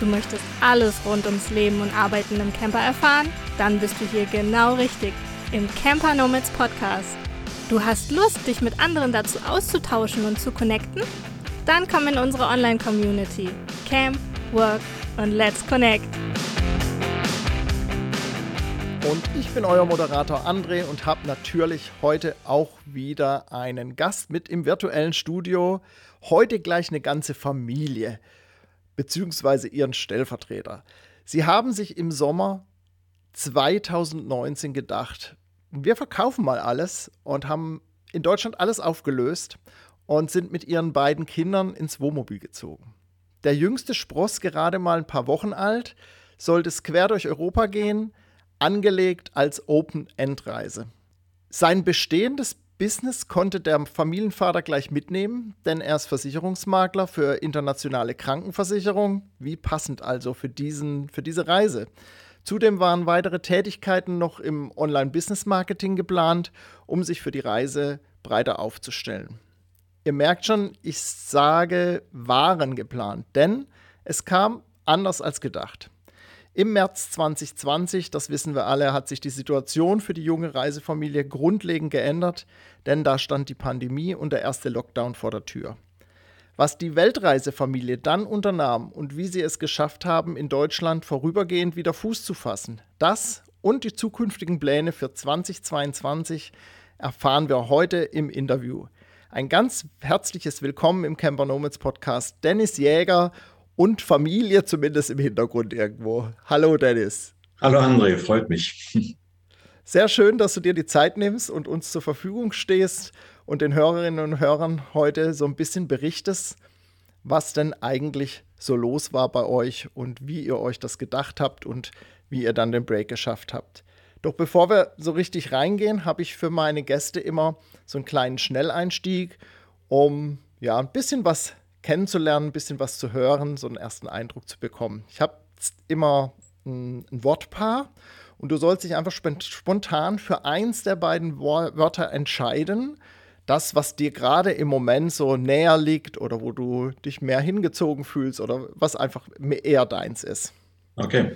Du möchtest alles rund ums Leben und Arbeiten im Camper erfahren? Dann bist du hier genau richtig im Camper Nomads Podcast. Du hast Lust, dich mit anderen dazu auszutauschen und zu connecten? Dann komm in unsere Online-Community. Camp, Work und Let's Connect. Und ich bin euer Moderator André und habe natürlich heute auch wieder einen Gast mit im virtuellen Studio. Heute gleich eine ganze Familie beziehungsweise ihren Stellvertreter. Sie haben sich im Sommer 2019 gedacht, wir verkaufen mal alles und haben in Deutschland alles aufgelöst und sind mit ihren beiden Kindern ins Wohnmobil gezogen. Der jüngste Spross gerade mal ein paar Wochen alt, sollte es quer durch Europa gehen, angelegt als Open-End-Reise. Sein bestehendes Business konnte der Familienvater gleich mitnehmen, denn er ist Versicherungsmakler für internationale Krankenversicherung. Wie passend also für, diesen, für diese Reise. Zudem waren weitere Tätigkeiten noch im Online-Business-Marketing geplant, um sich für die Reise breiter aufzustellen. Ihr merkt schon, ich sage waren geplant, denn es kam anders als gedacht. Im März 2020, das wissen wir alle, hat sich die Situation für die junge Reisefamilie grundlegend geändert, denn da stand die Pandemie und der erste Lockdown vor der Tür. Was die Weltreisefamilie dann unternahm und wie sie es geschafft haben, in Deutschland vorübergehend wieder Fuß zu fassen, das und die zukünftigen Pläne für 2022 erfahren wir heute im Interview. Ein ganz herzliches Willkommen im Camper Nomads Podcast, Dennis Jäger und Familie zumindest im Hintergrund irgendwo. Hallo Dennis. Hallo André, freut mich. Sehr schön, dass du dir die Zeit nimmst und uns zur Verfügung stehst und den Hörerinnen und Hörern heute so ein bisschen berichtest, was denn eigentlich so los war bei euch und wie ihr euch das gedacht habt und wie ihr dann den Break geschafft habt. Doch bevor wir so richtig reingehen, habe ich für meine Gäste immer so einen kleinen Schnelleinstieg, um ja ein bisschen was kennenzulernen, ein bisschen was zu hören, so einen ersten Eindruck zu bekommen. Ich habe immer ein, ein, Wortpaar und du sollst dich einfach spontan für eins der beiden Wörter entscheiden. Das, was dir gerade im Moment so näher liegt oder wo du dich mehr hingezogen fühlst oder was einfach eher deins ist. Okay.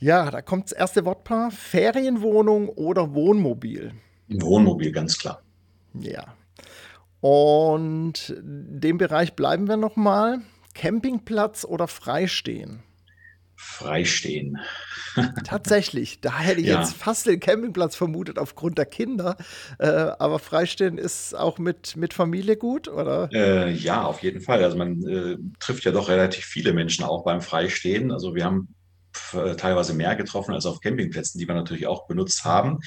Ja, da kommt das erste Wortpaar: Ferienwohnung oder Wohnmobil? Wohnmobil, ganz klar. Ja, und dem Bereich bleiben wir nochmal. Campingplatz oder Freistehen? Freistehen. Tatsächlich, da hätte ich ja. jetzt fast den Campingplatz vermutet aufgrund der Kinder. Äh, aber Freistehen ist auch mit, mit Familie gut, oder? Äh, ja, auf jeden Fall. Also man äh, trifft ja doch relativ viele Menschen auch beim Freistehen. Also wir haben teilweise mehr getroffen als auf Campingplätzen, die wir natürlich auch benutzt haben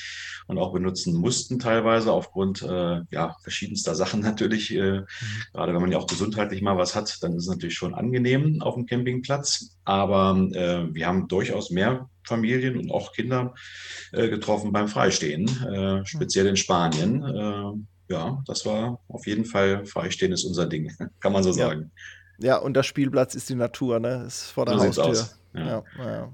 und auch benutzen mussten teilweise aufgrund äh, ja, verschiedenster Sachen natürlich. Äh, mhm. Gerade wenn man ja auch gesundheitlich mal was hat, dann ist es natürlich schon angenehm auf dem Campingplatz. Aber äh, wir haben durchaus mehr Familien und auch Kinder äh, getroffen beim Freistehen, äh, speziell in Spanien. ja, das war auf jeden Fall, Freistehen ist unser Ding, kann man so sagen. Ja. ja, und der Spielplatz ist die Natur, ne? Ist vor der so Haustür. Ja. Ja, ja.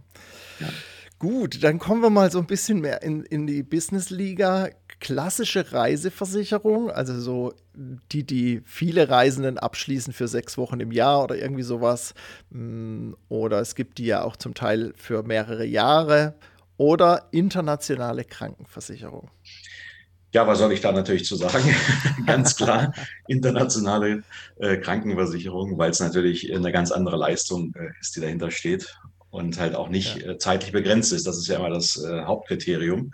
Gut, dann kommen wir mal so ein bisschen mehr in, in die Business-Liga. Klassische Reiseversicherung, also so die, die viele Reisenden abschließen für sechs Wochen im Jahr oder irgendwie sowas. Mm, oder es gibt die ja auch zum Teil für mehrere Jahre. Oder internationale Krankenversicherung. Ja, was soll ich da natürlich zu sagen? ganz klar, internationale äh, Krankenversicherung, weil es natürlich eine ganz andere Leistung äh, ist, die dahinter steht und halt auch nicht ja. äh, zeitlich begrenzt ist. Das ist ja immer das äh, Hauptkriterium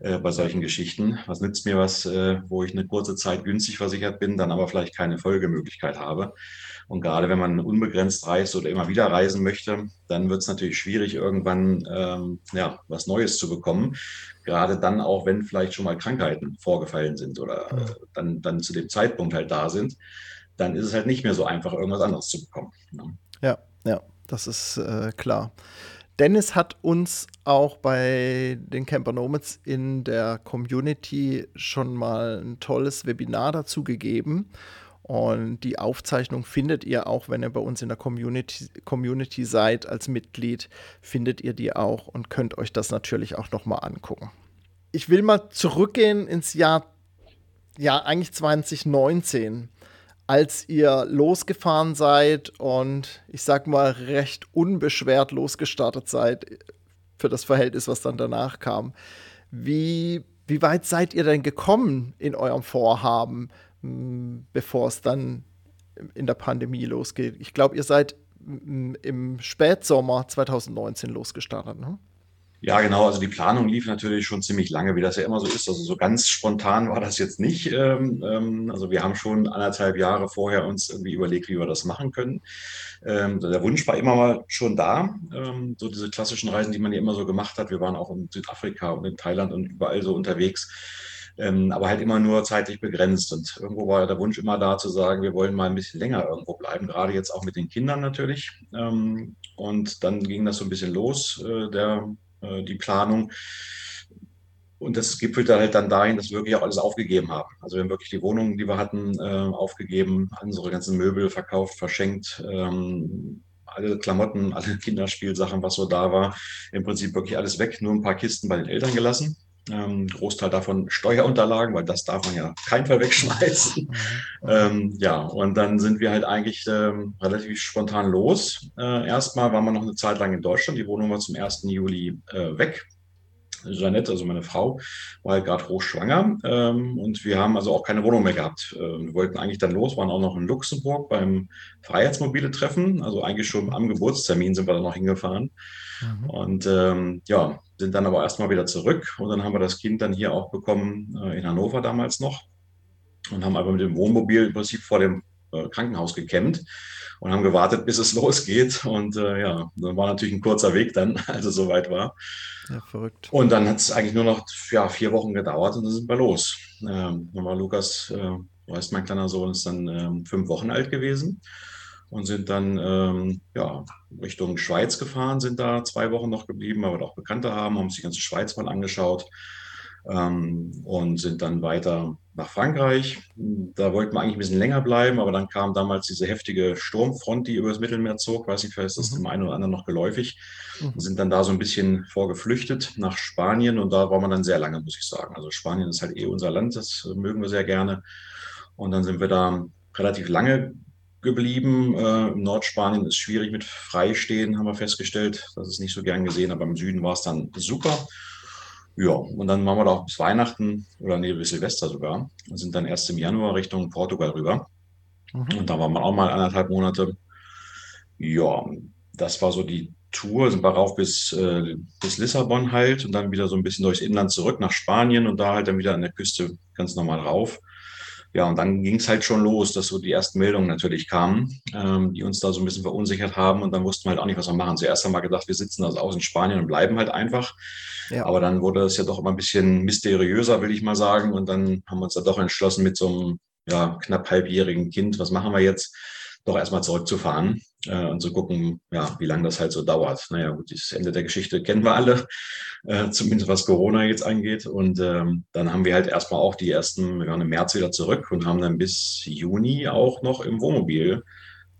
äh, bei solchen Geschichten. Was nützt mir was, äh, wo ich eine kurze Zeit günstig versichert bin, dann aber vielleicht keine Folgemöglichkeit habe? Und gerade wenn man unbegrenzt reist oder immer wieder reisen möchte, dann wird es natürlich schwierig, irgendwann ähm, ja, was Neues zu bekommen. Gerade dann auch, wenn vielleicht schon mal Krankheiten vorgefallen sind oder äh, dann, dann zu dem Zeitpunkt halt da sind, dann ist es halt nicht mehr so einfach, irgendwas anderes zu bekommen. Ne? Ja, ja, das ist äh, klar. Dennis hat uns auch bei den Camper Nomads in der Community schon mal ein tolles Webinar dazu gegeben. Und die Aufzeichnung findet ihr auch, wenn ihr bei uns in der Community, Community seid als Mitglied, findet ihr die auch und könnt euch das natürlich auch nochmal angucken. Ich will mal zurückgehen ins Jahr, ja, eigentlich 2019. als ihr losgefahren seid und ich sag mal recht unbeschwert losgestartet seid für das Verhältnis, was dann danach kam. Wie, wie weit seid ihr denn gekommen in eurem Vorhaben, bevor es dann in der Pandemie losgeht? Ich glaube, ihr seid im Spätsommer 2019 losgestartet, ne? Ja, genau. Also die Planung lief natürlich schon ziemlich lange, wie das ja immer so ist. Also so ganz spontan war das jetzt nicht. Ähm, ähm, also wir haben schon anderthalb Jahre vorher uns irgendwie überlegt, wie wir das machen können. Ähm, der Wunsch war immer mal schon da. So diese klassischen Reisen, die man ja immer so gemacht hat. Wir waren auch in Südafrika und in Thailand und überall so unterwegs. Ähm, aber halt immer nur zeitlich begrenzt. Und irgendwo war der Wunsch immer da zu sagen, wir wollen mal ein bisschen länger irgendwo bleiben, gerade jetzt auch mit den Kindern natürlich. Ähm, und dann ging das so ein bisschen los, äh, der äh, die Planung. Und das gipfelte halt dann dahin, dass wir wirklich auch alles aufgegeben haben. Also wir haben wirklich die Wohnungen, die wir hatten, äh, aufgegeben, unsere ganzen Möbel verkauft, verschenkt, ähm, alle Klamotten, alle Kinderspielsachen, was so da war, im Prinzip wirklich alles weg, nur ein paar Kisten bei den Eltern gelassen. Ähm, Großteil davon Steuerunterlagen, weil das darf man ja keinen Fall wegschmeißen. Mhm. Ähm, ja, und dann sind wir halt eigentlich ähm, relativ spontan los. Äh, erstmal waren wir noch eine Zeit lang in Deutschland. Die Wohnung war zum 1. Juli äh, weg. Jeanette, also meine Frau, war halt gerade hochschwanger ähm, und wir haben also auch keine Wohnung mehr gehabt. Äh, wir wollten eigentlich dann los, waren auch noch in Luxemburg beim Freiheitsmobile-Treffen, also eigentlich schon am Geburtstermin sind wir dann noch hingefahren. Mhm. Und ähm, ja, sind dann aber erstmal wieder zurück und dann haben wir das Kind dann hier auch bekommen, äh, in Hannover damals noch und haben aber mit dem Wohnmobil im Prinzip vor dem Krankenhaus gekämmt und haben gewartet, bis es losgeht. Und äh, ja, dann war natürlich ein kurzer Weg dann, als es soweit war. Ja, verrückt. Und dann hat es eigentlich nur noch ja, vier Wochen gedauert und dann sind wir los. Ähm, dann war Lukas, äh, weißt, mein kleiner Sohn ist dann ähm, fünf Wochen alt gewesen und sind dann ähm, ja, Richtung Schweiz gefahren, sind da zwei Wochen noch geblieben, weil wir auch Bekannte haben, haben uns die ganze Schweiz mal angeschaut und sind dann weiter nach Frankreich. Da wollten wir eigentlich ein bisschen länger bleiben, aber dann kam damals diese heftige Sturmfront, die über das Mittelmeer zog. Weiß nicht, vielleicht ist das mhm. dem einen oder anderen noch geläufig. Mhm. Sind dann da so ein bisschen vorgeflüchtet nach Spanien und da war man dann sehr lange, muss ich sagen. Also Spanien ist halt eh unser Land, das mögen wir sehr gerne. Und dann sind wir da relativ lange geblieben. Äh, Im Nordspanien ist schwierig mit Freistehen, haben wir festgestellt. Das ist nicht so gern gesehen, aber im Süden war es dann super. Ja, und dann machen wir da auch bis Weihnachten oder nee, bis Silvester sogar und sind dann erst im Januar Richtung Portugal rüber. Mhm. Und da waren wir auch mal anderthalb Monate. Ja, das war so die Tour, sind wir rauf bis, äh, bis Lissabon halt und dann wieder so ein bisschen durchs Inland zurück nach Spanien und da halt dann wieder an der Küste ganz normal rauf. Ja, und dann ging es halt schon los, dass so die ersten Meldungen natürlich kamen, ähm, die uns da so ein bisschen verunsichert haben. Und dann wussten wir halt auch nicht, was wir machen. Zuerst haben wir gedacht, wir sitzen also aus in Spanien und bleiben halt einfach. Ja. Aber dann wurde es ja doch immer ein bisschen mysteriöser, will ich mal sagen. Und dann haben wir uns da doch entschlossen mit so einem ja, knapp halbjährigen Kind, was machen wir jetzt? Doch erstmal zurückzufahren äh, und zu gucken, ja, wie lange das halt so dauert. Naja, gut, das Ende der Geschichte kennen wir alle, äh, zumindest was Corona jetzt angeht. Und ähm, dann haben wir halt erstmal auch die ersten, wir waren im März wieder zurück und haben dann bis Juni auch noch im Wohnmobil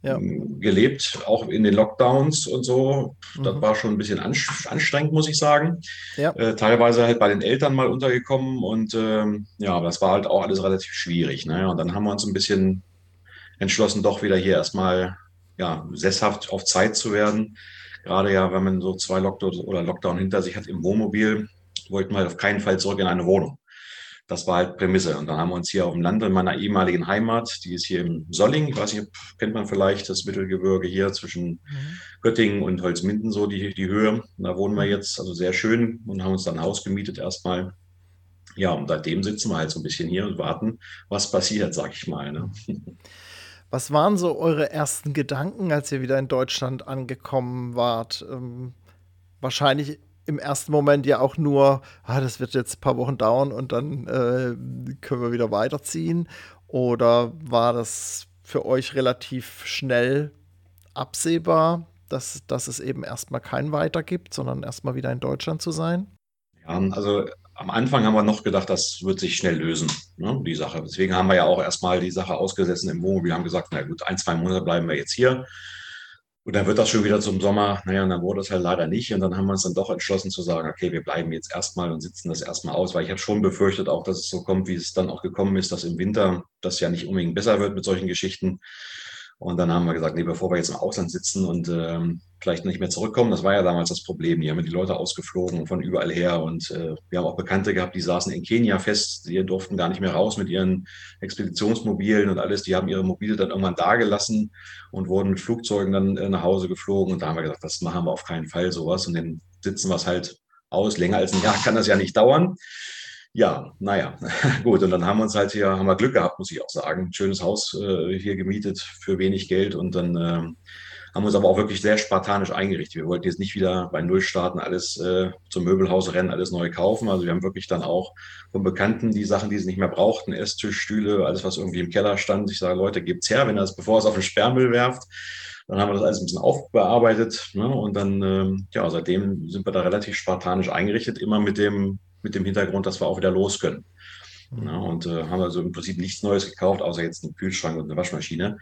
ja. Ähm, gelebt, auch in den Lockdowns und so. Das mhm. war schon ein bisschen anstrengend, muss ich sagen. Ja. Äh, teilweise halt bei den Eltern mal untergekommen und ähm, ja, das war halt auch alles relativ schwierig. Ne? Und dann haben wir uns ein bisschen entschlossen, doch wieder hier erstmal ja, sesshaft auf Zeit zu werden. Gerade ja, wenn man so zwei Lockdown oder Lockdown hinter sich hat im Wohnmobil, wollten wir halt auf keinen Fall zurück in eine Wohnung. Das war halt Prämisse. Und dann haben wir uns hier auf dem Land in meiner ehemaligen Heimat, die ist hier im Solling, ich weiß nicht, kennt man vielleicht das Mittelgebirge hier zwischen mhm. Göttingen und Holzminden, so die, die Höhe. Und da wohnen wir mhm. jetzt, also sehr schön und haben uns dann ein Haus gemietet erstmal. Ja, und seitdem sitzen wir halt so ein bisschen hier und warten, was passiert, sag ich mal. Ne? Was waren so eure ersten Gedanken, als ihr wieder in Deutschland angekommen wart? Ähm, wahrscheinlich im ersten Moment ja auch nur, ah, das wird jetzt ein paar Wochen dauern und dann äh, können wir wieder weiterziehen. Oder war das für euch relativ schnell absehbar, dass, dass es eben erstmal kein Weiter gibt, sondern erstmal wieder in Deutschland zu sein? Ja, also am Anfang haben wir noch gedacht, das wird sich schnell lösen, ne, die Sache. Deswegen haben wir ja auch erstmal die Sache ausgesessen im Wohnmobil, haben gesagt, na gut, ein, zwei Monate bleiben wir jetzt hier. Und dann wird das schon wieder zum Sommer, naja, und dann wurde es halt leider nicht. Und dann haben wir uns dann doch entschlossen zu sagen, okay, wir bleiben jetzt erstmal und sitzen das erstmal aus, weil ich habe schon befürchtet auch, dass es so kommt, wie es dann auch gekommen ist, dass im Winter das ja nicht unbedingt besser wird mit solchen Geschichten. Und dann haben wir gesagt, nee, bevor wir jetzt im Ausland sitzen und ähm, vielleicht nicht mehr zurückkommen, das war ja damals das Problem. Hier haben die Leute ausgeflogen von überall her. Und äh, wir haben auch Bekannte gehabt, die saßen in Kenia fest, die durften gar nicht mehr raus mit ihren Expeditionsmobilen und alles. Die haben ihre Mobile dann irgendwann da gelassen und wurden mit Flugzeugen dann äh, nach Hause geflogen. Und da haben wir gesagt, das machen wir auf keinen Fall sowas. Und dann sitzen wir es halt aus. Länger als ein Jahr kann das ja nicht dauern. Ja, naja, gut. Und dann haben wir uns halt hier, haben wir Glück gehabt, muss ich auch sagen. Schönes Haus äh, hier gemietet für wenig Geld und dann äh, haben wir uns aber auch wirklich sehr spartanisch eingerichtet. Wir wollten jetzt nicht wieder bei Null starten, alles äh, zum Möbelhaus rennen, alles neu kaufen. Also wir haben wirklich dann auch von Bekannten die Sachen, die sie nicht mehr brauchten, Esstisch, Stühle, alles, was irgendwie im Keller stand. Ich sage, Leute, gebt's her, wenn ihr es, bevor es auf den Sperrmüll werft. Dann haben wir das alles ein bisschen aufbearbeitet. Ne? Und dann, ähm, ja, seitdem sind wir da relativ spartanisch eingerichtet, immer mit dem mit dem Hintergrund, dass wir auch wieder los können. Mhm. Ja, und äh, haben also im Prinzip nichts Neues gekauft, außer jetzt einen Kühlschrank und eine Waschmaschine,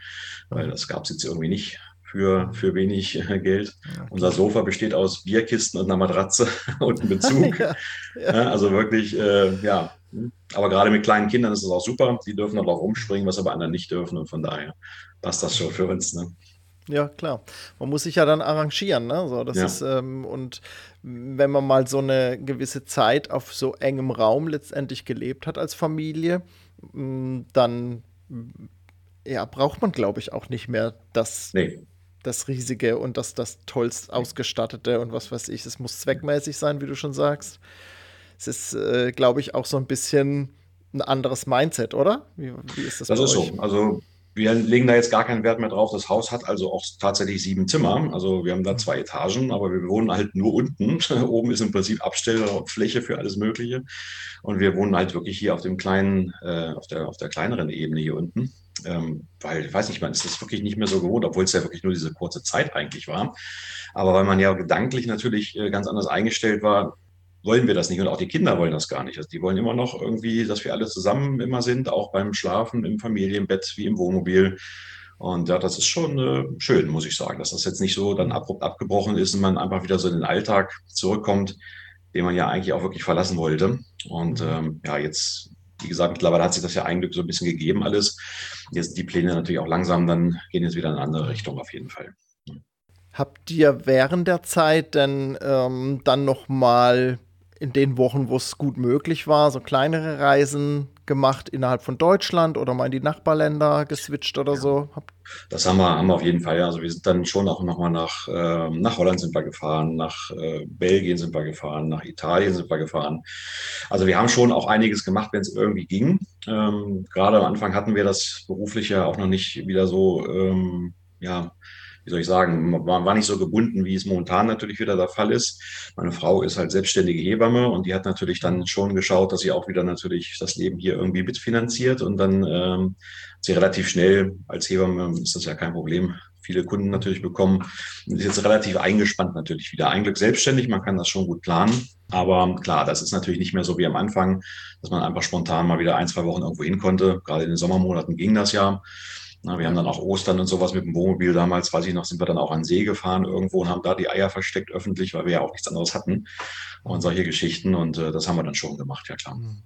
weil das gab es jetzt irgendwie nicht für, für wenig äh, Geld. Ja, Unser Sofa besteht aus Bierkisten und einer Matratze und einem Bezug. ja, also wirklich, äh, ja. Aber gerade mit kleinen Kindern ist es auch super. Die dürfen aber auch rumspringen, was aber andere nicht dürfen. Und von daher passt das schon für uns. Ne? Ja, klar. Man muss sich ja dann arrangieren, ne? So, das ja. ist, ähm, und wenn man mal so eine gewisse Zeit auf so engem Raum letztendlich gelebt hat als Familie, mm, dann ja, braucht man, glaube ich, auch nicht mehr das, nee. das Riesige und das, das tollst ausgestattete und was weiß ich. Es muss zweckmäßig sein, wie du schon sagst. Es ist, äh, glaube ich, auch so ein bisschen ein anderes Mindset, oder? Wie, wie ist das? Das ist euch? so. Also wir legen da jetzt gar keinen Wert mehr drauf. Das Haus hat also auch tatsächlich sieben Zimmer. Also wir haben da zwei Etagen, aber wir wohnen halt nur unten. Oben ist im Prinzip Abstellfläche für alles Mögliche. Und wir wohnen halt wirklich hier auf dem kleinen, äh, auf der, auf der kleineren Ebene hier unten. Ähm, weil, ich weiß nicht, man ist das wirklich nicht mehr so gewohnt, obwohl es ja wirklich nur diese kurze Zeit eigentlich war. Aber weil man ja gedanklich natürlich äh, ganz anders eingestellt war, wollen wir das nicht und auch die Kinder wollen das gar nicht. Also die wollen immer noch irgendwie, dass wir alle zusammen immer sind, auch beim Schlafen, im Familienbett wie im Wohnmobil. Und ja, das ist schon äh, schön, muss ich sagen, dass das jetzt nicht so dann abrupt abgebrochen ist und man einfach wieder so in den Alltag zurückkommt, den man ja eigentlich auch wirklich verlassen wollte. Und ähm, ja, jetzt, wie gesagt, mittlerweile hat sich das ja eigentlich so ein bisschen gegeben alles. Jetzt die Pläne natürlich auch langsam, dann gehen jetzt wieder in eine andere Richtung auf jeden Fall. Habt ihr während der Zeit denn ähm, dann noch mal in den Wochen, wo es gut möglich war, so kleinere Reisen gemacht innerhalb von Deutschland oder mal in die Nachbarländer geswitcht oder ja. so? Das haben wir, haben wir auf jeden Fall. Ja. Also wir sind dann schon auch nochmal nach, äh, nach Holland sind wir gefahren, nach äh, Belgien sind wir gefahren, nach Italien sind wir gefahren. Also wir haben schon auch einiges gemacht, wenn es irgendwie ging. Ähm, gerade am Anfang hatten wir das berufliche auch noch nicht wieder so, ähm, ja, wie soll ich sagen, man war nicht so gebunden, wie es momentan natürlich wieder der Fall ist. Meine Frau ist halt selbstständige Hebamme und die hat natürlich dann schon geschaut, dass sie auch wieder natürlich das Leben hier irgendwie mitfinanziert und dann ähm, sie relativ schnell als Hebamme ist das ja kein Problem, viele Kunden natürlich bekommen. Und ist jetzt relativ eingespannt natürlich wieder. Ein Glück selbstständig, man kann das schon gut planen. Aber klar, das ist natürlich nicht mehr so wie am Anfang, dass man einfach spontan mal wieder ein, zwei Wochen irgendwo hin konnte. Gerade in den Sommermonaten ging das ja. Na, wir haben dann auch Ostern und sowas mit dem Wohnmobil damals, weiß ich noch, sind wir dann auch an See gefahren irgendwo und haben da die Eier versteckt öffentlich, weil wir ja auch nichts anderes hatten und solche Geschichten und äh, das haben wir dann schon gemacht, ja klar. Mhm.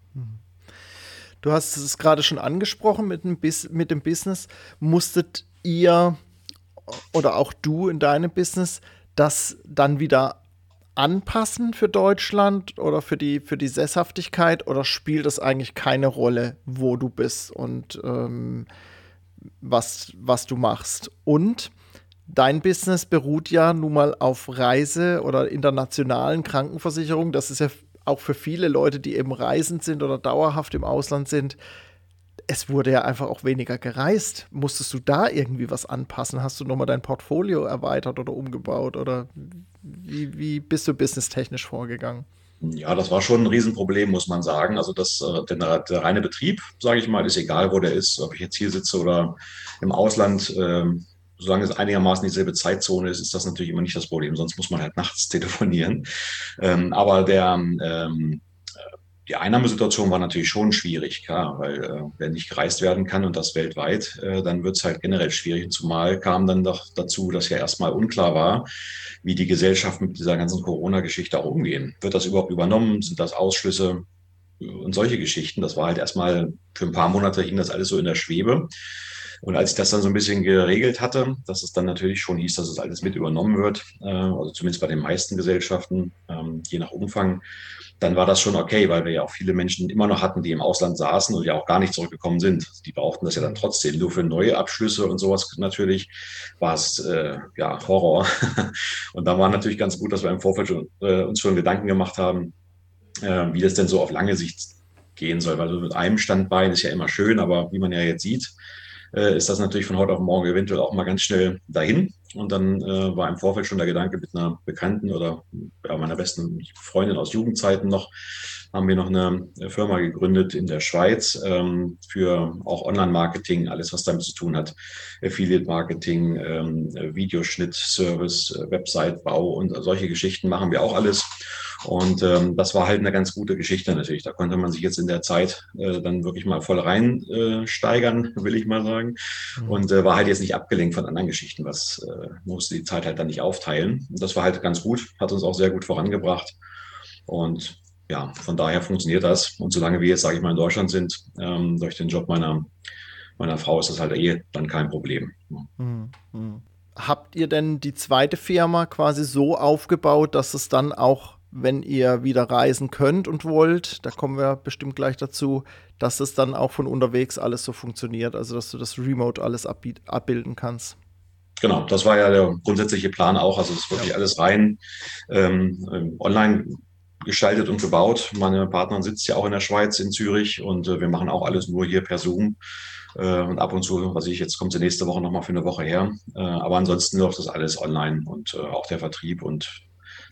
Du hast es gerade schon angesprochen mit dem, Bis mit dem Business. Musstet ihr oder auch du in deinem Business das dann wieder anpassen für Deutschland oder für die, für die Sesshaftigkeit oder spielt es eigentlich keine Rolle, wo du bist und ähm, was, was du machst. Und dein Business beruht ja nun mal auf Reise- oder internationalen Krankenversicherungen. Das ist ja auch für viele Leute, die eben reisend sind oder dauerhaft im Ausland sind. Es wurde ja einfach auch weniger gereist. Musstest du da irgendwie was anpassen? Hast du nochmal dein Portfolio erweitert oder umgebaut? Oder wie, wie bist du businesstechnisch vorgegangen? Ja, das war schon ein Riesenproblem, muss man sagen. Also das, äh, der, der reine Betrieb, sage ich mal, ist egal, wo der ist, ob ich jetzt hier sitze oder im Ausland. Ähm, solange es einigermaßen dieselbe Zeitzone ist, ist das natürlich immer nicht das Problem. Sonst muss man halt nachts telefonieren. Ähm, aber der, ähm, die Einnahmesituation war natürlich schon schwierig, klar, weil äh, wenn nicht gereist werden kann und das weltweit, äh, dann wird es halt generell schwierig. Zumal kam dann doch dazu, dass ja erstmal unklar war, wie die Gesellschaft mit dieser ganzen Corona-Geschichte auch umgehen. Wird das überhaupt übernommen? Sind das Ausschlüsse? Und solche Geschichten. Das war halt erstmal für ein paar Monate hing das alles so in der Schwebe. Und als ich das dann so ein bisschen geregelt hatte, dass es dann natürlich schon hieß, dass es alles mit übernommen wird, äh, also zumindest bei den meisten Gesellschaften, ähm, je nach Umfang, dann war das schon okay, weil wir ja auch viele Menschen immer noch hatten, die im Ausland saßen und ja auch gar nicht zurückgekommen sind. Die brauchten das ja dann trotzdem. Nur für neue Abschlüsse und sowas natürlich war es äh, ja Horror. und da war natürlich ganz gut, dass wir im Vorfeld schon, äh, uns schon Gedanken gemacht haben, äh, wie das denn so auf lange Sicht gehen soll. Weil so mit einem Standbein ist ja immer schön, aber wie man ja jetzt sieht, äh, ist das natürlich von heute auf morgen eventuell auch mal ganz schnell dahin. Und dann äh, war im Vorfeld schon der Gedanke mit einer Bekannten oder ja, meiner besten Freundin aus Jugendzeiten noch, haben wir noch eine Firma gegründet in der Schweiz ähm, für auch Online-Marketing, alles was damit zu tun hat. Affiliate-Marketing, ähm, Videoschnitt, Service, Website-Bau und solche Geschichten machen wir auch alles. Und ähm, das war halt eine ganz gute Geschichte natürlich. Da konnte man sich jetzt in der Zeit äh, dann wirklich mal voll reinsteigern, äh, will ich mal sagen. Mhm. Und äh, war halt jetzt nicht abgelenkt von anderen Geschichten, was äh, musste die Zeit halt dann nicht aufteilen. Und das war halt ganz gut, hat uns auch sehr gut vorangebracht. Und ja, von daher funktioniert das. Und solange wir jetzt, sage ich mal, in Deutschland sind, ähm, durch den Job meiner, meiner Frau ist das halt eh dann kein Problem. Mhm. mhm. Habt ihr denn die zweite Firma quasi so aufgebaut, dass es dann auch wenn ihr wieder reisen könnt und wollt, da kommen wir bestimmt gleich dazu, dass es dann auch von unterwegs alles so funktioniert, also dass du das Remote alles abbilden kannst. Genau, das war ja der grundsätzliche Plan auch. Also es ist wirklich ja. alles rein ähm, ähm, online gestaltet und gebaut. Meine Partnerin sitzt ja auch in der Schweiz, in Zürich und äh, wir machen auch alles nur hier per Zoom. Äh, und ab und zu, was ich, jetzt kommt sie nächste Woche nochmal für eine Woche her. Äh, aber ansonsten läuft das alles online und äh, auch der Vertrieb und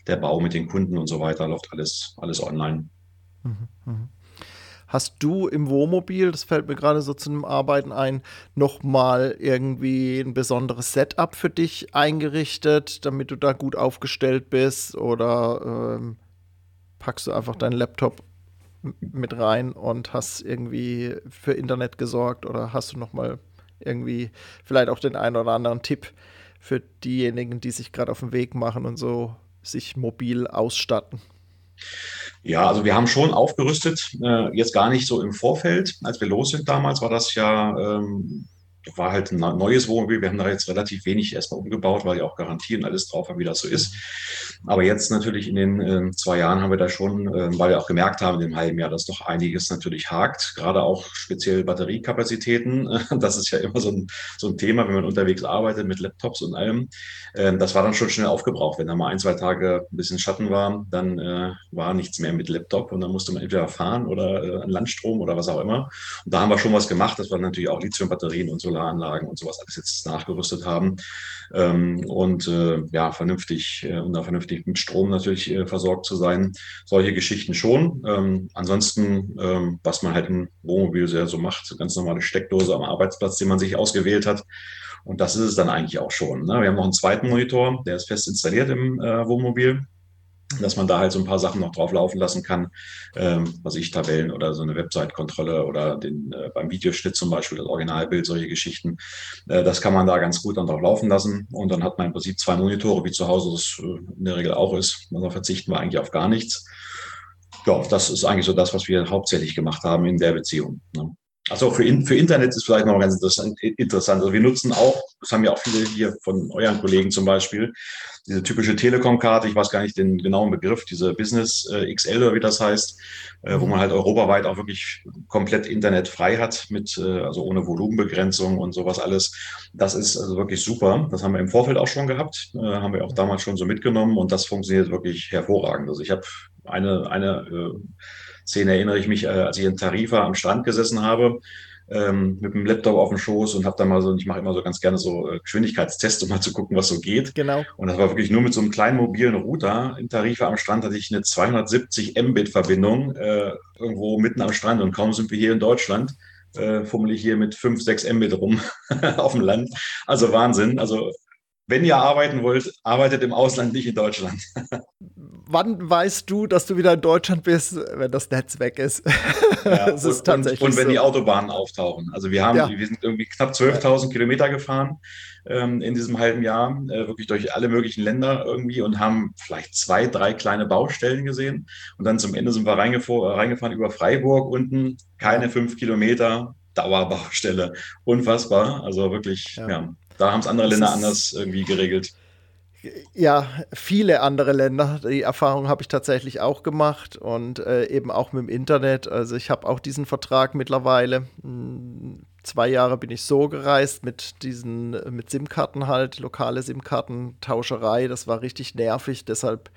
der Bau mit den Kunden und so weiter läuft alles, alles online. Mhm, mhm. Hast du im Wohnmobil, das fällt mir gerade so zu einem Arbeiten ein, nochmal irgendwie ein besonderes Setup für dich eingerichtet, damit du da gut aufgestellt bist? Oder ähm, packst du einfach deinen Laptop mit rein und hast irgendwie für Internet gesorgt? Oder hast du nochmal irgendwie vielleicht auch den einen oder anderen Tipp für diejenigen, die sich gerade auf den Weg machen und so sich mobil ausstatten? Ja, also wir haben schon aufgerüstet, äh, jetzt gar nicht so im Vorfeld. Als wir los sind damals, war das ja ähm, war halt ein neues Wohnmobil. Wir haben da jetzt relativ wenig erstmal umgebaut, weil ja auch Garantien alles drauf haben, wie das so ist. Aber jetzt natürlich in den äh, zwei Jahren haben wir da schon, äh, weil wir auch gemerkt haben in dem halben Jahr, dass doch einiges natürlich hakt, gerade auch speziell Batteriekapazitäten. Das ist ja immer so ein, so ein Thema, wenn man unterwegs arbeitet mit Laptops und allem. Ähm, das war dann schon schnell aufgebraucht. Wenn da mal ein, zwei Tage ein bisschen Schatten war, dann äh, war nichts mehr mit Laptop und dann musste man entweder fahren oder äh, an Landstrom oder was auch immer. Und da haben wir schon was gemacht. Das waren natürlich auch Lithiumbatterien und so Solaranlagen und sowas alles jetzt nachgerüstet haben ähm, und äh, ja, vernünftig äh, und auch vernünftig mit Strom natürlich äh, versorgt zu sein. Solche Geschichten schon. Ähm, ansonsten, ähm, was man halt im Wohnmobil sehr so macht, ganz normale Steckdose am Arbeitsplatz, den man sich ausgewählt hat. Und das ist es dann eigentlich auch schon. Ne? Wir haben noch einen zweiten Monitor, der ist fest installiert im äh, Wohnmobil dass man da halt so ein paar Sachen noch drauf laufen lassen kann, ähm, was ich Tabellen oder so eine Website-Kontrolle oder den, äh, beim Videoschnitt zum Beispiel das Originalbild, solche Geschichten. Äh, das kann man da ganz gut dann drauf laufen lassen und dann hat man im Prinzip zwei Monitore, wie zu Hause das äh, in der Regel auch ist. Da verzichten wir eigentlich auf gar nichts. Ja, das ist eigentlich so das, was wir hauptsächlich gemacht haben in der Beziehung. Ne? Also für, für Internet ist vielleicht noch ganz interessant. interessant. Also wir nutzen auch, das haben ja auch viele hier von euren Kollegen zum Beispiel, diese typische Telekom-Karte, ich weiß gar nicht den genauen Begriff, diese Business äh, XL oder wie das heißt, äh, wo man halt europaweit auch wirklich komplett Internet frei hat, mit, äh, also ohne Volumenbegrenzung und sowas alles. Das ist also wirklich super. Das haben wir im Vorfeld auch schon gehabt, äh, haben wir auch damals schon so mitgenommen und das funktioniert wirklich hervorragend. Also ich habe eine, eine äh, Szene erinnere ich mich, äh, als ich in Tarifa am Strand gesessen habe, ähm, mit dem Laptop auf dem Schoß und habe da mal so, ich mache immer so ganz gerne so äh, Geschwindigkeitstests, um mal zu gucken, was so geht. Genau. Und das war wirklich nur mit so einem kleinen mobilen Router. In Tarifa am Strand hatte ich eine 270 Mbit-Verbindung äh, irgendwo mitten am Strand und kaum sind wir hier in Deutschland. Äh, fummel ich hier mit 5, 6 Mbit rum auf dem Land. Also Wahnsinn. Also wenn ihr arbeiten wollt, arbeitet im Ausland, nicht in Deutschland. Wann weißt du, dass du wieder in Deutschland bist, wenn das Netz weg ist? Ja, ist und, tatsächlich und, wenn so. die Autobahnen auftauchen. Also wir haben, ja. wir sind irgendwie knapp 12.000 Kilometer gefahren ähm, in diesem halben Jahr, äh, wirklich durch alle möglichen Länder irgendwie und haben vielleicht zwei, drei kleine Baustellen gesehen. Und dann zum Ende sind wir reingefahren, reingefahren über Freiburg unten, keine fünf Kilometer, Dauerbaustelle. Unfassbar. Also wirklich, ja. ja da haben es andere Länder anders irgendwie geregelt. Ja, viele andere Länder. Die Erfahrung habe ich tatsächlich auch gemacht und äh, eben auch mit dem Internet. Also ich habe auch diesen Vertrag mittlerweile. Hm, zwei Jahre bin ich so gereist mit diesen, mit SIM-Karten halt, lokale SIM-Karten, Tauscherei. Das war richtig nervig. Deshalb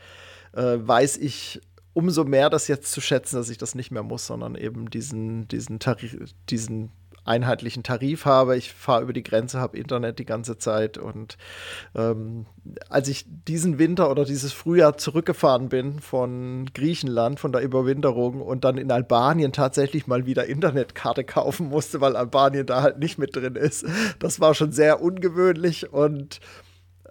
äh, weiß ich umso mehr das jetzt zu schätzen, dass ich das nicht mehr muss, sondern eben diesen, diesen Tarif, diesen einheitlichen Tarif habe. Ich fahre über die Grenze, habe Internet die ganze Zeit. Und ähm, als ich diesen Winter oder dieses Frühjahr zurückgefahren bin von Griechenland, von der Überwinterung und dann in Albanien tatsächlich mal wieder Internetkarte kaufen musste, weil Albanien da halt nicht mit drin ist, das war schon sehr ungewöhnlich und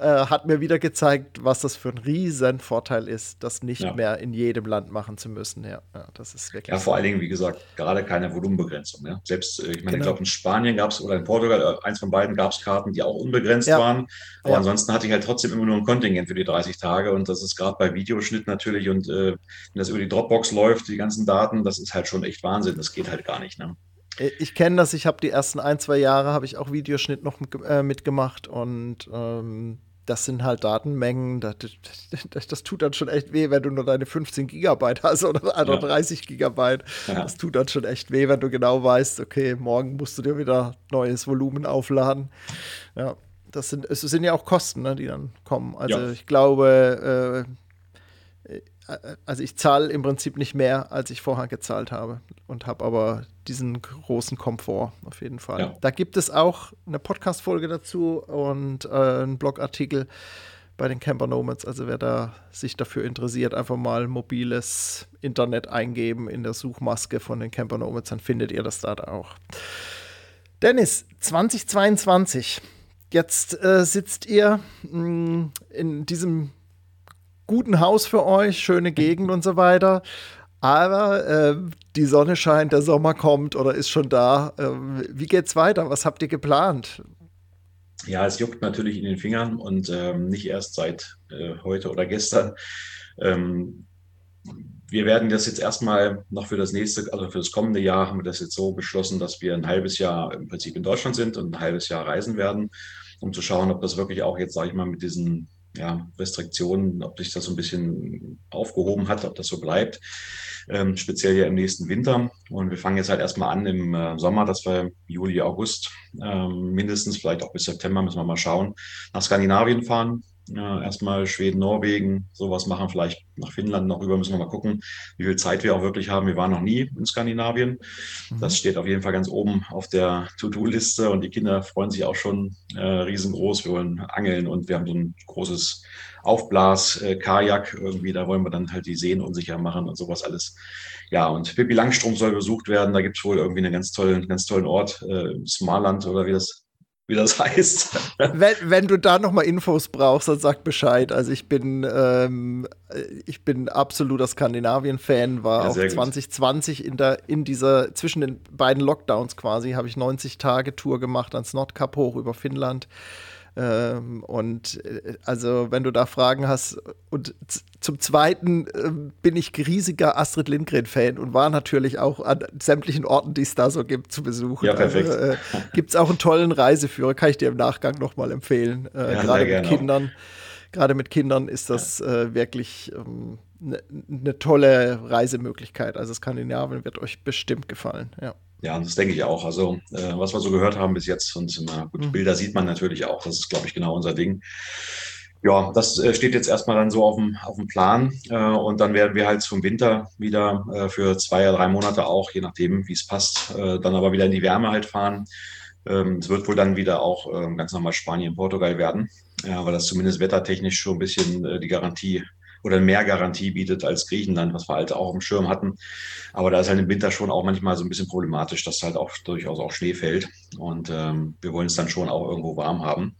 äh, hat mir wieder gezeigt, was das für ein riesen Vorteil ist, das nicht ja. mehr in jedem Land machen zu müssen. Ja, ja das ist wirklich. Ja, vor allen Dingen, wie gesagt, gerade keine Volumenbegrenzung. Ja? Selbst, äh, ich meine, genau. ich glaube, in Spanien gab es oder in Portugal, äh, eins von beiden gab es Karten, die auch unbegrenzt ja. waren. Aber ansonsten hatte ich halt trotzdem immer nur ein Kontingent für die 30 Tage. Und das ist gerade bei Videoschnitt natürlich und äh, wenn das über die Dropbox läuft, die ganzen Daten, das ist halt schon echt Wahnsinn. Das geht halt gar nicht. Ne? Ich kenne das, ich habe die ersten ein, zwei Jahre habe ich auch Videoschnitt noch äh, mitgemacht und ähm, das sind halt Datenmengen, das, das, das, tut dann schon echt weh, wenn du nur deine 15 Gigabyte hast oder, oder ja. 30 Gigabyte. Ja. Das tut dann schon echt weh, wenn du genau weißt, okay, morgen musst du dir wieder neues Volumen aufladen. Ja, das sind, es sind ja auch Kosten, ne, die dann kommen. Also ja. ich glaube, äh, äh, also ich zahle im Prinzip nicht mehr, als ich vorher gezahlt habe und habe aber diesen großen Komfort auf jeden Fall. Ja. Da gibt es auch eine Podcast-Folge dazu und äh, einen Blogartikel bei den Camper Nomads. Also wer da sich dafür interessiert, einfach mal mobiles Internet eingeben in der Suchmaske von den Camper Nomads, dann findet ihr das da auch. Dennis, 2022. Jetzt äh, sitzt ihr mh, mm, in diesem guten Haus für euch, schöne Gegend und so weiter. Aber äh, die Sonne scheint, der Sommer kommt oder ist schon da. Äh, wie geht's weiter? Was habt ihr geplant? Ja, es juckt natürlich in den Fingern und ähm, nicht erst seit äh, heute oder gestern. Ähm, wir werden das jetzt erstmal noch für das nächste, also für das kommende Jahr haben wir das jetzt so beschlossen, dass wir ein halbes Jahr im Prinzip in Deutschland sind und ein halbes Jahr reisen werden, um zu schauen, ob das wirklich auch jetzt, sage ich mal, mit diesen ja, Restriktionen, ob sich das so ein bisschen aufgehoben hat, ob das so bleibt, ähm, speziell ja im nächsten Winter. Und wir fangen jetzt halt erstmal an im äh, Sommer, dass wir Juli, August ähm, mindestens, vielleicht auch bis September, müssen wir mal schauen, nach Skandinavien fahren, ja, erstmal Schweden, Norwegen, sowas machen, vielleicht nach Finnland noch rüber, müssen wir mal gucken, wie viel Zeit wir auch wirklich haben. Wir waren noch nie in Skandinavien. Mhm. Das steht auf jeden Fall ganz oben auf der To-Do-Liste und die Kinder freuen sich auch schon äh, riesengroß. Wir wollen angeln und wir haben so ein großes Aufblas-Kajak äh, irgendwie, da wollen wir dann halt die Seen unsicher machen und sowas alles. Ja, und Pippi Langstrom soll besucht werden. Da gibt es wohl irgendwie einen ganz tollen, ganz tollen Ort, äh, Smarland oder wie das wie das heißt. Wenn, wenn du da noch mal Infos brauchst, dann sag Bescheid. Also ich bin, ähm, ich bin absoluter Skandinavien-Fan, war ja, auch 2020 in der, in dieser, zwischen den beiden Lockdowns quasi, habe ich 90 Tage Tour gemacht ans Nordkap hoch über Finnland. Ähm, und äh, also, wenn du da Fragen hast, und zum Zweiten äh, bin ich riesiger Astrid Lindgren-Fan und war natürlich auch an sämtlichen Orten, die es da so gibt, zu besuchen. Ja, perfekt. Also, äh, gibt es auch einen tollen Reiseführer, kann ich dir im Nachgang nochmal empfehlen. Äh, ja, Gerade mit Kindern. Gerade mit Kindern ist das ja. äh, wirklich eine ähm, ne, ne tolle Reisemöglichkeit. Also Skandinavien wird euch bestimmt gefallen, ja. Ja, das denke ich auch. Also, äh, was wir so gehört haben bis jetzt und na, gut, mhm. Bilder sieht man natürlich auch. Das ist, glaube ich, genau unser Ding. Ja, das äh, steht jetzt erstmal dann so auf dem, auf dem Plan. Äh, und dann werden wir halt zum Winter wieder äh, für zwei oder drei Monate auch, je nachdem, wie es passt, dann aber wieder in die Wärme halt fahren. Ähm, es wird wohl dann wieder auch ähm, ganz normal Spanien, Portugal werden, weil das zumindest wettertechnisch schon ein bisschen die Garantie oder mehr Garantie bietet als Griechenland, was wir halt auch im Schirm hatten. Aber da ist halt im Winter schon auch manchmal so ein bisschen problematisch, dass halt auch durchaus auch Schnee fällt. Und ähm, wir wollen es dann schon auch irgendwo warm haben.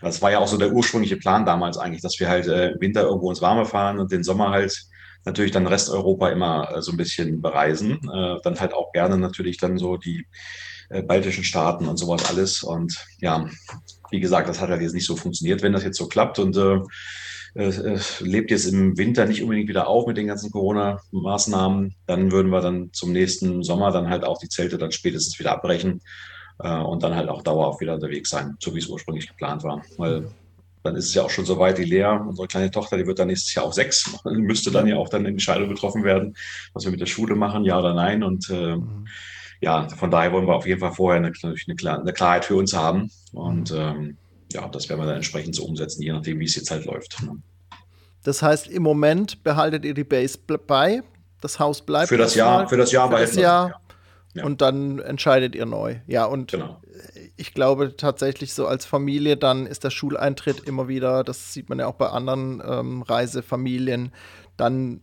Das war ja auch so der ursprüngliche Plan damals eigentlich, dass wir halt äh, Winter irgendwo ins Warme fahren und den Sommer halt natürlich dann Resteuropa immer äh, so ein bisschen bereisen. Äh, dann halt auch gerne natürlich dann so die äh, baltischen Staaten und sowas alles. Und ja, wie gesagt, das hat halt jetzt nicht so funktioniert, wenn das jetzt so klappt und äh, es lebt jetzt im Winter nicht unbedingt wieder auf mit den ganzen Corona-Maßnahmen, dann würden wir dann zum nächsten Sommer dann halt auch die Zelte dann spätestens wieder abbrechen äh, und dann halt auch dauerhaft wieder unterwegs sein, so wie es ursprünglich geplant war. Weil dann ist es ja auch schon soweit, die Lea, unsere kleine Tochter, die wird dann nächstes Jahr auch sechs, müsste dann ja auch dann in Entscheidung getroffen werden, was wir mit der Schule machen, ja oder nein. Und äh, mhm. ja, von daher wollen wir auf jeden Fall vorher eine, eine, eine Klarheit für uns haben. Und ähm, ja, das werden wir dann entsprechend so umsetzen, je nachdem, wie es jetzt halt läuft. Ne? Das heißt, im Moment behaltet ihr die Base bei, das Haus bleibt. Für das Jahr, für das Jahr für das Jahr. Ja. Und dann entscheidet ihr neu. Ja, und genau. ich glaube tatsächlich so als Familie, dann ist der Schuleintritt immer wieder, das sieht man ja auch bei anderen ähm, Reisefamilien, dann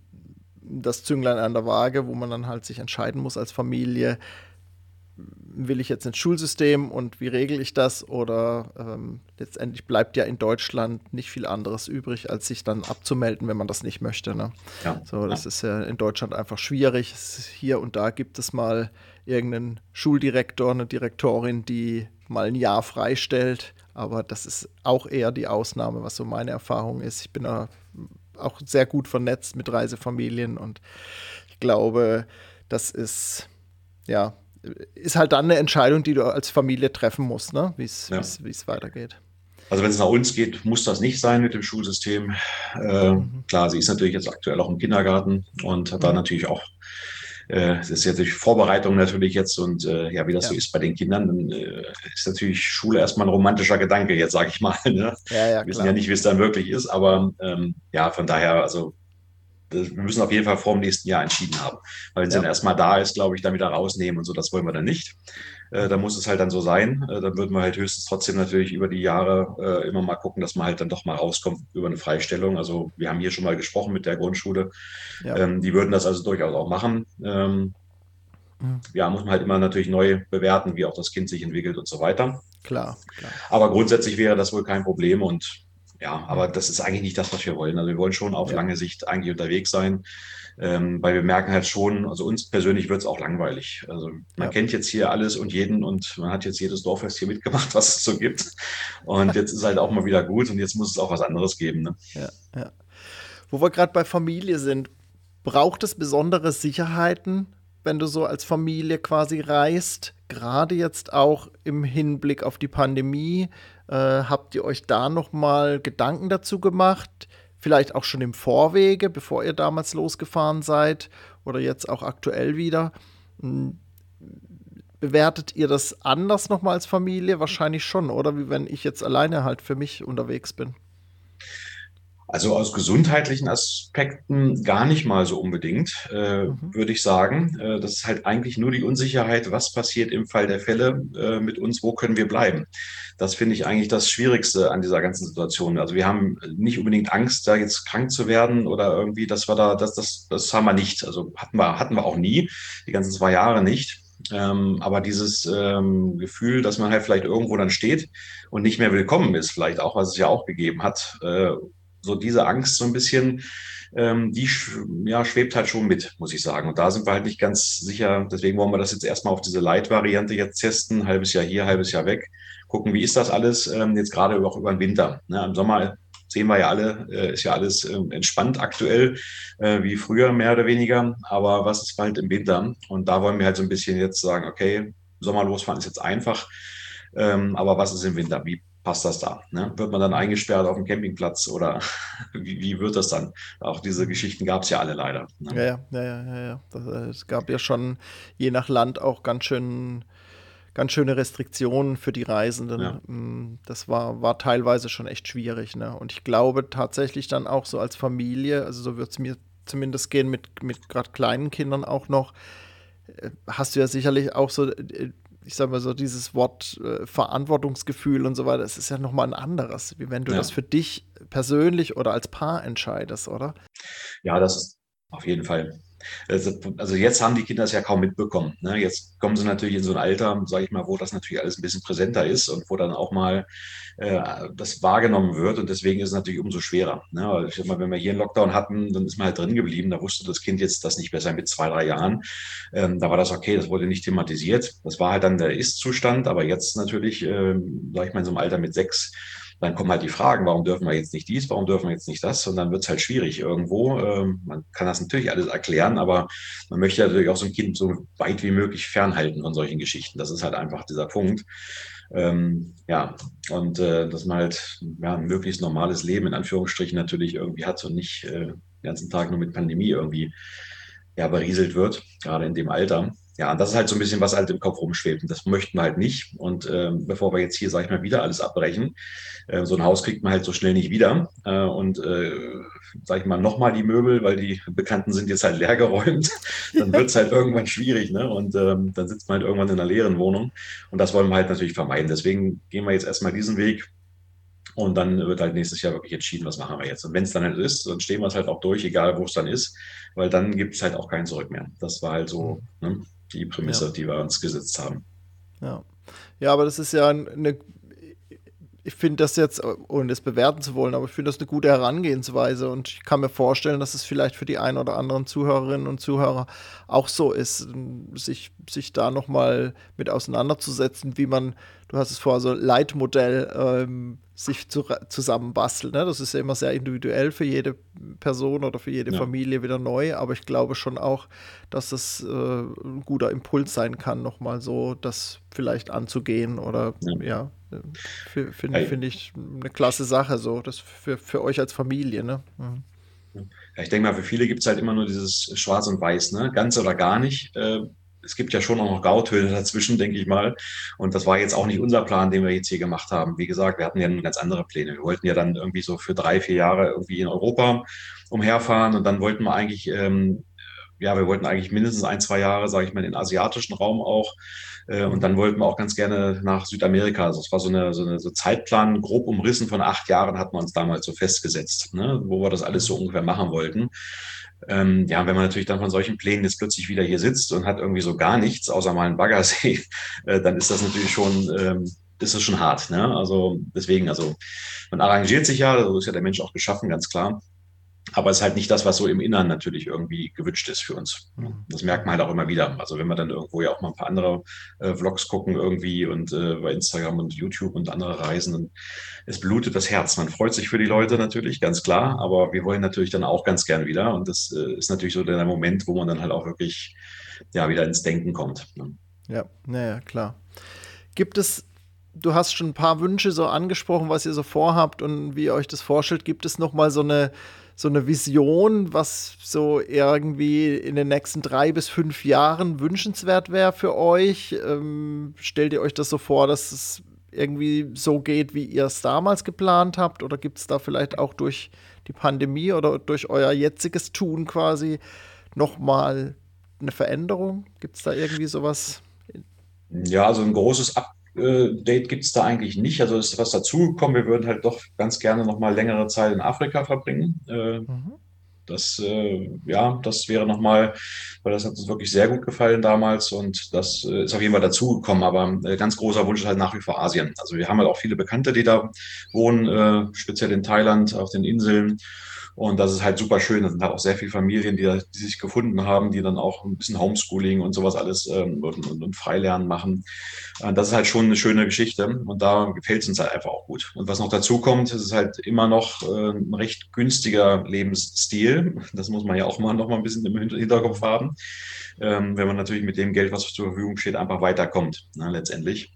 das Zünglein an der Waage, wo man dann halt sich entscheiden muss als Familie, will ich jetzt ins Schulsystem und wie regle ich das? Oder ähm, letztendlich bleibt ja in Deutschland nicht viel anderes übrig, als sich dann abzumelden, wenn man das nicht möchte. Ne? Ja, so, das ja. ist ja in Deutschland einfach schwierig. Hier und da gibt es mal irgendeinen Schuldirektor, eine Direktorin, die mal ein Jahr freistellt. Aber das ist auch eher die Ausnahme, was so meine Erfahrung ist. Ich bin da auch sehr gut vernetzt mit Reisefamilien und ich glaube, das ist ja ist halt dann eine Entscheidung, die du als Familie treffen musst, ne? wie es ja. weitergeht. Also wenn es nach uns geht, muss das nicht sein mit dem Schulsystem. Äh, mhm. Klar, sie ist natürlich jetzt aktuell auch im Kindergarten und hat mhm. da natürlich auch, äh, das ist jetzt durch Vorbereitung natürlich jetzt und äh, ja, wie das ja. so ist bei den Kindern, dann äh, ist natürlich Schule erstmal ein romantischer Gedanke, jetzt sage ich mal. Ne? Ja, ja, Wir wissen ja nicht, wie es dann wirklich ist, aber ähm, ja, von daher, also wir müssen auf jeden Fall vor dem nächsten Jahr entschieden haben. Weil wenn sie dann erstmal da ist, glaube ich, dann wieder rausnehmen und so, das wollen wir dann nicht. Äh, da muss es halt dann so sein. Äh, dann würden wir halt höchstens trotzdem natürlich über die Jahre äh, immer mal gucken, dass man halt dann doch mal rauskommt über eine Freistellung. Also wir haben hier schon mal gesprochen mit der Grundschule. Ja. Ähm, die würden das also durchaus auch machen. Ähm, mhm. Ja, muss man halt immer natürlich neu bewerten, wie auch das Kind sich entwickelt und so weiter. Klar, klar. Aber grundsätzlich wäre das wohl kein Problem und ja, aber das ist eigentlich nicht das, was wir wollen. Also wir wollen schon auf ja. lange Sicht eigentlich unterwegs sein, ähm, weil wir merken halt schon, also uns persönlich wird es auch langweilig. Also man ja. kennt jetzt hier alles und jeden und man hat jetzt jedes Dorffest hier mitgemacht, was es so gibt. Und jetzt ist halt auch mal wieder gut und jetzt muss es auch was anderes geben. Ne? Ja, ja. Wo wir gerade bei Familie sind, braucht es besondere Sicherheiten, wenn du so als Familie quasi reist? Gerade jetzt auch im Hinblick auf die Pandemie. Äh, habt ihr euch da noch mal Gedanken dazu gemacht? Vielleicht auch schon im Vorwege, bevor ihr damals losgefahren seid oder jetzt auch aktuell wieder? Hm, bewertet ihr das anders nochmal als Familie? Wahrscheinlich schon, oder? Wie wenn ich jetzt alleine halt für mich unterwegs bin. Also aus gesundheitlichen Aspekten gar nicht mal so unbedingt, äh, mhm. würde ich sagen. Äh, das ist halt eigentlich nur die Unsicherheit, was passiert im Fall der Fälle äh, mit uns, wo können wir bleiben. Das finde ich eigentlich das Schwierigste an dieser ganzen Situation. Also wir haben nicht unbedingt Angst, da jetzt krank zu werden oder irgendwie, dass wir da, das, das, das haben wir nicht. Also hatten wir, hatten wir auch nie, die ganzen zwei Jahre nicht. Ähm, aber dieses ähm, Gefühl, dass man halt vielleicht irgendwo dann steht und nicht mehr willkommen ist, vielleicht auch, was es ja auch gegeben hat, äh, so diese Angst so ein bisschen, ähm, die ja, schwebt halt schon mit, muss ich sagen. Und da sind wir halt nicht ganz sicher. Deswegen wollen wir das jetzt erstmal auf diese Light-Variante jetzt testen. Halbes Jahr hier, halbes Jahr weg. Gucken, wie ist das alles ähm, jetzt gerade auch über den Winter. Ne? Im Sommer sehen wir ja alle, äh, ist ja alles äh, entspannt aktuell, äh, wie früher mehr oder weniger. Aber was ist halt im Winter? Und da wollen wir halt so ein bisschen jetzt sagen, okay, Sommer losfahren ist jetzt einfach. Ähm, aber was ist im Winter? Wie passt das da? Ne? Wird man dann eingesperrt auf dem Campingplatz oder wie, wie wird das dann? Auch diese Geschichten gab es ja alle leider. Ne? Ja, ja, ja, ja, ja. Das, äh, es gab ja schon je nach Land auch ganz schön ganz schöne Restriktionen für die Reisenden. Ja. Mm, das war, war teilweise schon echt schwierig. Ne? Und ich glaube tatsächlich dann auch so als Familie, also so wird es mir zumindest gehen mit, mit gerade kleinen Kindern auch noch, äh, hast du ja sicherlich auch so äh, ich sag mal so, dieses Wort äh, Verantwortungsgefühl und so weiter, es ist ja nochmal ein anderes, wie wenn du ja. das für dich persönlich oder als Paar entscheidest, oder? Ja, das ist auf jeden Fall. Also, also, jetzt haben die Kinder es ja kaum mitbekommen. Ne? Jetzt kommen sie natürlich in so ein Alter, sage ich mal, wo das natürlich alles ein bisschen präsenter ist und wo dann auch mal äh, das wahrgenommen wird. Und deswegen ist es natürlich umso schwerer. Ne? Ich sag mal, wenn wir hier einen Lockdown hatten, dann ist man halt drin geblieben. Da wusste das Kind jetzt das nicht besser mit zwei, drei Jahren. Ähm, da war das okay, das wurde nicht thematisiert. Das war halt dann der Ist-Zustand. Aber jetzt natürlich, äh, sage ich mal, in so einem Alter mit sechs, dann kommen halt die Fragen, warum dürfen wir jetzt nicht dies, warum dürfen wir jetzt nicht das? Und dann wird es halt schwierig irgendwo. Ähm, man kann das natürlich alles erklären, aber man möchte natürlich auch so ein Kind so weit wie möglich fernhalten von solchen Geschichten. Das ist halt einfach dieser Punkt. Ähm, ja, und äh, dass man halt ja, ein möglichst normales Leben in Anführungsstrichen natürlich irgendwie hat und nicht äh, den ganzen Tag nur mit Pandemie irgendwie ja, berieselt wird, gerade in dem Alter ja, und das ist halt so ein bisschen, was halt im Kopf rumschwebt. Und das möchten wir halt nicht. Und äh, bevor wir jetzt hier, sag ich mal, wieder alles abbrechen, äh, so ein Haus kriegt man halt so schnell nicht wieder. Äh, und äh, sag ich mal, nochmal die Möbel, weil die Bekannten sind jetzt halt leer geräumt, dann wird es halt irgendwann schwierig. Ne? Und ähm, dann sitzt man halt irgendwann in einer leeren Wohnung. Und das wollen wir halt natürlich vermeiden. Deswegen gehen wir jetzt erstmal diesen Weg. Und dann wird halt nächstes Jahr wirklich entschieden, was machen wir jetzt. Und wenn es dann halt ist, dann stehen wir es halt auch durch, egal wo es dann ist, weil dann gibt es halt auch kein Zurück mehr. Das war halt so. Ne? Die Prämisse, ja. die wir uns gesetzt haben. Ja. Ja, aber das ist ja eine, ich finde das jetzt, ohne es bewerten zu wollen, aber ich finde das eine gute Herangehensweise und ich kann mir vorstellen, dass es vielleicht für die ein oder anderen Zuhörerinnen und Zuhörer auch so ist, sich, sich da nochmal mit auseinanderzusetzen, wie man, du hast es vorher so Leitmodell ähm, sich zu, zusammenbasteln. Ne? Das ist ja immer sehr individuell für jede Person oder für jede ja. Familie wieder neu, aber ich glaube schon auch, dass das äh, ein guter Impuls sein kann, nochmal so das vielleicht anzugehen oder ja, ja finde hey. find ich eine klasse Sache, so das für, für euch als Familie. Ne? Mhm. Ja, ich denke mal, für viele gibt es halt immer nur dieses Schwarz und Weiß, ne? ganz oder gar nicht. Äh, es gibt ja schon auch noch Grautöne dazwischen, denke ich mal. Und das war jetzt auch nicht unser Plan, den wir jetzt hier gemacht haben. Wie gesagt, wir hatten ja ganz andere Pläne. Wir wollten ja dann irgendwie so für drei, vier Jahre irgendwie in Europa umherfahren und dann wollten wir eigentlich, ähm, ja, wir wollten eigentlich mindestens ein, zwei Jahre, sage ich mal, in den asiatischen Raum auch. Äh, und dann wollten wir auch ganz gerne nach Südamerika. Also es war so eine, so eine so Zeitplan, grob umrissen von acht Jahren, hatten wir uns damals so festgesetzt, ne, wo wir das alles so ungefähr machen wollten. Ähm, ja, wenn man natürlich dann von solchen Plänen jetzt plötzlich wieder hier sitzt und hat irgendwie so gar nichts, außer mal einen Baggersee, äh, dann ist das natürlich schon, ähm, ist es schon hart. Ne? Also deswegen, also man arrangiert sich ja, so ist ja der Mensch auch geschaffen, ganz klar. Aber es ist halt nicht das, was so im Inneren natürlich irgendwie gewünscht ist für uns. Mhm. Das merkt man halt auch immer wieder. Also wenn wir dann irgendwo ja auch mal ein paar andere äh, Vlogs gucken irgendwie und äh, bei Instagram und YouTube und andere Reisen, und es blutet das Herz. Man freut sich für die Leute natürlich, ganz klar, aber wir wollen natürlich dann auch ganz gern wieder. Und das äh, ist natürlich so der Moment, wo man dann halt auch wirklich ja, wieder ins Denken kommt. Ne? Ja, naja, klar. Gibt es du hast schon ein paar Wünsche so angesprochen, was ihr so vorhabt und wie ihr euch das vorstellt. Gibt es noch mal so eine so eine Vision, was so irgendwie in den nächsten drei bis fünf Jahren wünschenswert wäre für euch? Ähm, stellt ihr euch das so vor, dass es irgendwie so geht, wie ihr es damals geplant habt? Oder gibt es da vielleicht auch durch die Pandemie oder durch euer jetziges Tun quasi nochmal eine Veränderung? Gibt es da irgendwie sowas? Ja, also ein großes Ab Date gibt es da eigentlich nicht. Also ist was dazugekommen. Wir würden halt doch ganz gerne noch mal längere Zeit in Afrika verbringen. Äh, mhm. Das, äh, ja, das wäre nochmal, weil das hat uns wirklich sehr gut gefallen damals und das äh, ist auf jeden Fall dazugekommen. Aber äh, ganz großer Wunsch ist halt nach wie vor Asien. Also wir haben halt auch viele Bekannte, die da wohnen, äh, speziell in Thailand, auf den Inseln. Und das ist halt super schön. Da sind halt auch sehr viele Familien, die, die sich gefunden haben, die dann auch ein bisschen Homeschooling und sowas alles ähm, und, und, Freilernen machen. Und das ist halt schon eine schöne Geschichte. Und da gefällt es uns halt einfach auch gut. Und was noch dazu kommt, ist halt immer noch äh, ein recht günstiger Lebensstil. Das muss man ja auch mal noch mal ein bisschen im Hinterkopf haben. Ähm, wenn man natürlich mit dem Geld, was zur Verfügung steht, einfach weiterkommt, ne, letztendlich.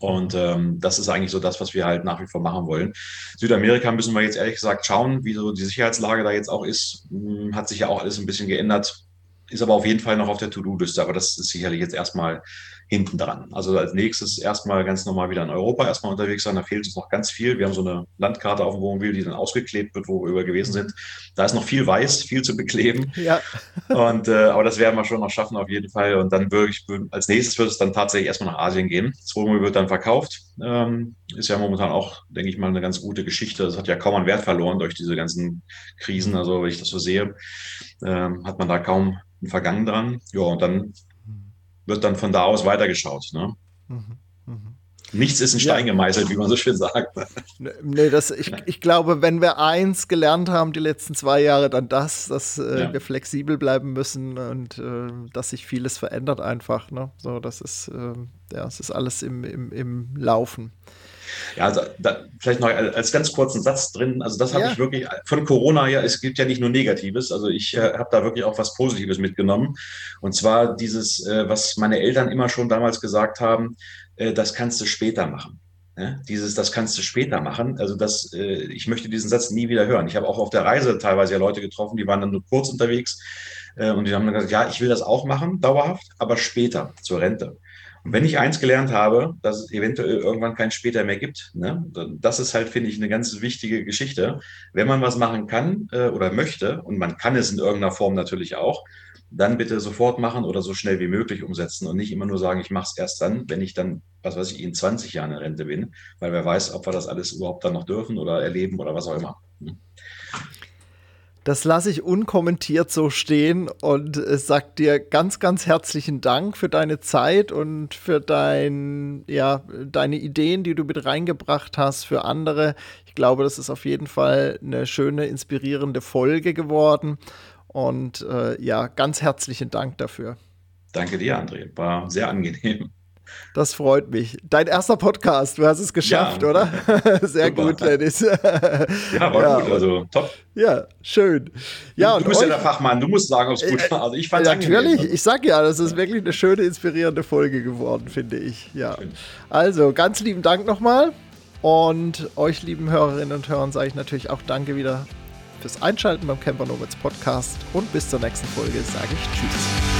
Und ähm, das ist eigentlich so das, was wir halt nach wie vor machen wollen. Südamerika müssen wir jetzt ehrlich gesagt schauen, wie so die Sicherheitslage da jetzt auch ist. Hm, hat sich ja auch alles ein bisschen geändert, ist aber auf jeden Fall noch auf der To-Do-Liste. Aber das ist sicherlich jetzt erstmal hinten dran. Also als nächstes erstmal ganz normal wieder in Europa erstmal unterwegs sein. Da fehlt uns noch ganz viel. Wir haben so eine Landkarte auf dem Wohnmobil, die dann ausgeklebt wird, wo wir über gewesen sind. Da ist noch viel weiß, viel zu bekleben. Ja. Und, äh, aber das werden wir schon noch schaffen auf jeden Fall. Und dann wirklich als nächstes wird es dann tatsächlich erstmal nach Asien gehen. Das Wohnmobil wird dann verkauft. Ähm, ist ja momentan auch, denke ich mal, eine ganz gute Geschichte. Das hat ja kaum an Wert verloren durch diese ganzen Krisen. Also wenn ich das so sehe, ähm, hat man da kaum ein Vergangen dran. Ja, und dann wird dann von da aus weitergeschaut. Ne? Mhm. Mhm. Nichts ist in Stein ja. gemeißelt, wie man so schön sagt. Nee, das, ich, ich glaube, wenn wir eins gelernt haben die letzten zwei Jahre, dann das, dass äh, ja. wir flexibel bleiben müssen und äh, dass sich vieles verändert einfach. Ne? So, das ist, äh, ja, es ist alles im, im, im Laufen. Ja, also da, vielleicht noch als ganz kurzen Satz drin. Also das habe ja. ich wirklich von Corona ja, es gibt ja nicht nur Negatives. Also ich äh, habe da wirklich auch was Positives mitgenommen. Und zwar dieses, äh, was meine Eltern immer schon damals gesagt haben, äh, das kannst du später machen. Ja, dieses, das kannst du später machen. Also das, äh, ich möchte diesen Satz nie wieder hören. Ich habe auch auf der Reise teilweise ja Leute getroffen, die waren dann nur kurz unterwegs äh, und die haben dann gesagt, ja, ich will das auch machen, dauerhaft, aber später, zur Rente. Und wenn ich eins gelernt habe, dass es eventuell irgendwann kein später mehr gibt, ne, das ist halt, finde ich, eine ganz wichtige Geschichte. Wenn man was machen kann äh, oder möchte, und man kann es in irgendeiner Form natürlich auch, dann bitte sofort machen oder so schnell wie möglich umsetzen und nicht immer nur sagen, ich mache es erst dann, wenn ich dann, was weiß ich, in 20 Jahren in Rente bin, weil wer weiß, ob wir das alles überhaupt dann noch dürfen oder erleben oder was auch immer. Hm. Das lasse ich unkommentiert so stehen und sag dir ganz, ganz herzlichen Dank für deine Zeit und für dein, ja, deine Ideen, die du mit reingebracht hast für andere. Ich glaube, das ist auf jeden Fall eine schöne, inspirierende Folge geworden. Und äh, ja, ganz herzlichen Dank dafür. Danke dir, André. War sehr angenehm. Das freut mich. Dein erster Podcast, du hast es geschafft, ja, oder? Sehr super. gut, Dennis. ja, war ja. gut, also top. Ja, schön. Ja, du, du bist euch, ja der Fachmann, du musst sagen, ob es gut äh, war. Also ich fand Natürlich, angenehm. ich sag ja, das ist wirklich eine schöne, inspirierende Folge geworden, finde ich. Ja. Also, ganz lieben Dank nochmal. Und euch, lieben Hörerinnen und Hörern, sage ich natürlich auch Danke wieder fürs Einschalten beim Camper Nomads Podcast. Und bis zur nächsten Folge sage ich Tschüss.